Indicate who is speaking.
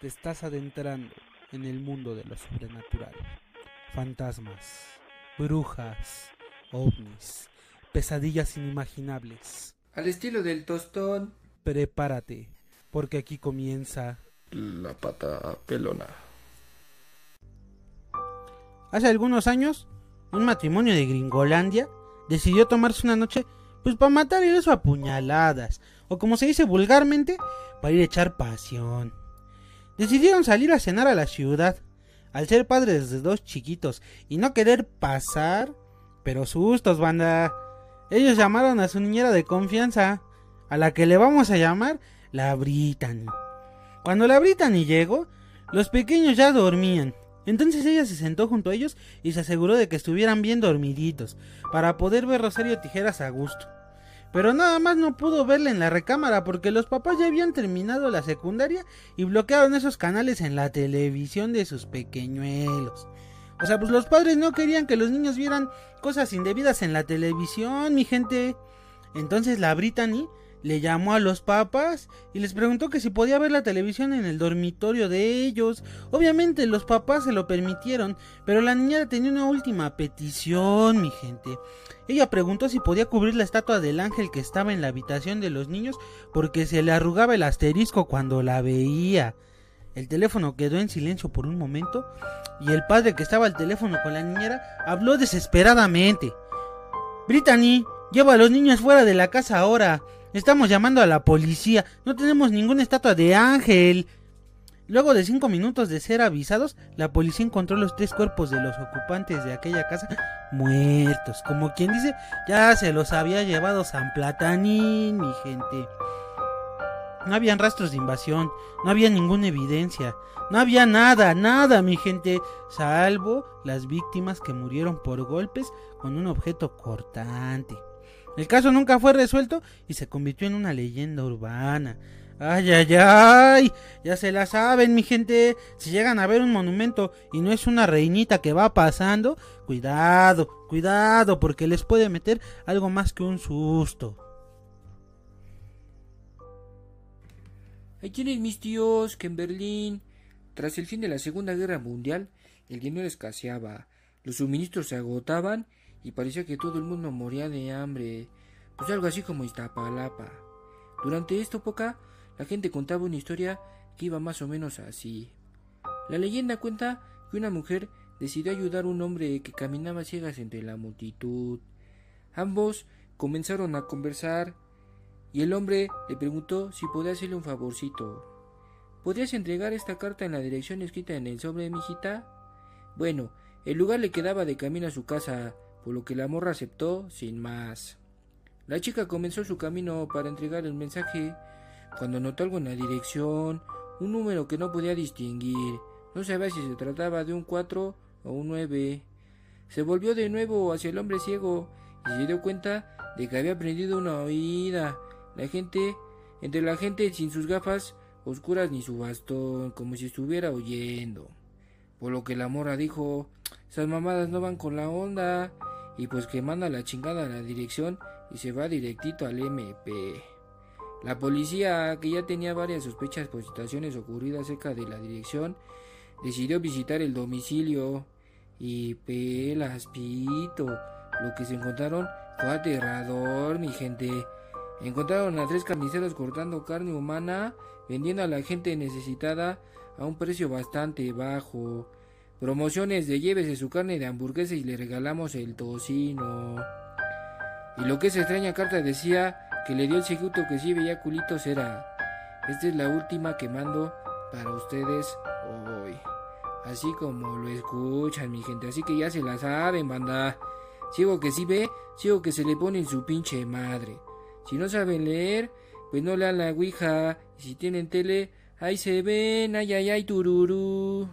Speaker 1: te estás adentrando en el mundo de lo sobrenatural. Fantasmas, brujas, ovnis, pesadillas inimaginables.
Speaker 2: Al estilo del tostón.
Speaker 1: Prepárate, porque aquí comienza
Speaker 3: La pata pelona.
Speaker 1: Hace algunos años, un matrimonio de Gringolandia decidió tomarse una noche pues para matar eso a puñaladas, o como se dice vulgarmente, para ir a echar pasión. Decidieron salir a cenar a la ciudad. Al ser padres de dos chiquitos y no querer pasar, pero sustos, banda. Ellos llamaron a su niñera de confianza, a la que le vamos a llamar la Brittany. Cuando la Brittany llegó, los pequeños ya dormían. Entonces ella se sentó junto a ellos y se aseguró de que estuvieran bien dormiditos, para poder ver Rosario Tijeras a gusto. Pero nada más no pudo verla en la recámara porque los papás ya habían terminado la secundaria y bloquearon esos canales en la televisión de sus pequeñuelos. O sea, pues los padres no querían que los niños vieran cosas indebidas en la televisión, mi gente. Entonces la Brittany le llamó a los papás y les preguntó que si podía ver la televisión en el dormitorio de ellos. Obviamente los papás se lo permitieron, pero la niña tenía una última petición, mi gente. Ella preguntó si podía cubrir la estatua del ángel que estaba en la habitación de los niños porque se le arrugaba el asterisco cuando la veía. El teléfono quedó en silencio por un momento y el padre que estaba al teléfono con la niñera habló desesperadamente. Brittany, lleva a los niños fuera de la casa ahora. Estamos llamando a la policía. No tenemos ninguna estatua de ángel. Luego de cinco minutos de ser avisados, la policía encontró los tres cuerpos de los ocupantes de aquella casa muertos. Como quien dice, ya se los había llevado San Platanín, mi gente. No habían rastros de invasión, no había ninguna evidencia, no había nada, nada, mi gente, salvo las víctimas que murieron por golpes con un objeto cortante. El caso nunca fue resuelto y se convirtió en una leyenda urbana. Ay, ay, ay, ya se la saben, mi gente. Si llegan a ver un monumento y no es una reinita que va pasando, cuidado, cuidado, porque les puede meter algo más que un susto.
Speaker 2: Ahí tienen mis tíos que en Berlín, tras el fin de la Segunda Guerra Mundial, el dinero escaseaba, los suministros se agotaban y parecía que todo el mundo moría de hambre, pues algo así como Iztapalapa. Durante esta época, la gente contaba una historia que iba más o menos así. La leyenda cuenta que una mujer decidió ayudar a un hombre que caminaba ciegas entre la multitud. Ambos comenzaron a conversar y el hombre le preguntó si podía hacerle un favorcito. ¿Podrías entregar esta carta en la dirección escrita en el sobre, mijita? Bueno, el lugar le quedaba de camino a su casa, por lo que la morra aceptó sin más. La chica comenzó su camino para entregar el mensaje cuando notó algo en la dirección, un número que no podía distinguir. No sabía si se trataba de un 4 o un 9. Se volvió de nuevo hacia el hombre ciego y se dio cuenta de que había prendido una oída. La gente, entre la gente sin sus gafas oscuras ni su bastón, como si estuviera oyendo. Por lo que la mora dijo, esas mamadas no van con la onda. Y pues que manda la chingada a la dirección y se va directito al MP. La policía, que ya tenía varias sospechas por situaciones ocurridas cerca de la dirección, decidió visitar el domicilio y pelas pito. Lo que se encontraron fue aterrador, mi gente. Encontraron a tres carniceros cortando carne humana, vendiendo a la gente necesitada a un precio bastante bajo. Promociones de llévese su carne de hamburguesa y le regalamos el tocino. Y lo que esa extraña carta decía que le dio el secreto que si veía culitos era. Esta es la última que mando para ustedes hoy. Así como lo escuchan, mi gente. Así que ya se la saben, banda. Sigo que si ve, sigo que se le pone en su pinche madre. Si no saben leer, pues no lean la ouija. Y si tienen tele, ahí se ven, ay, ay, ay, tururú.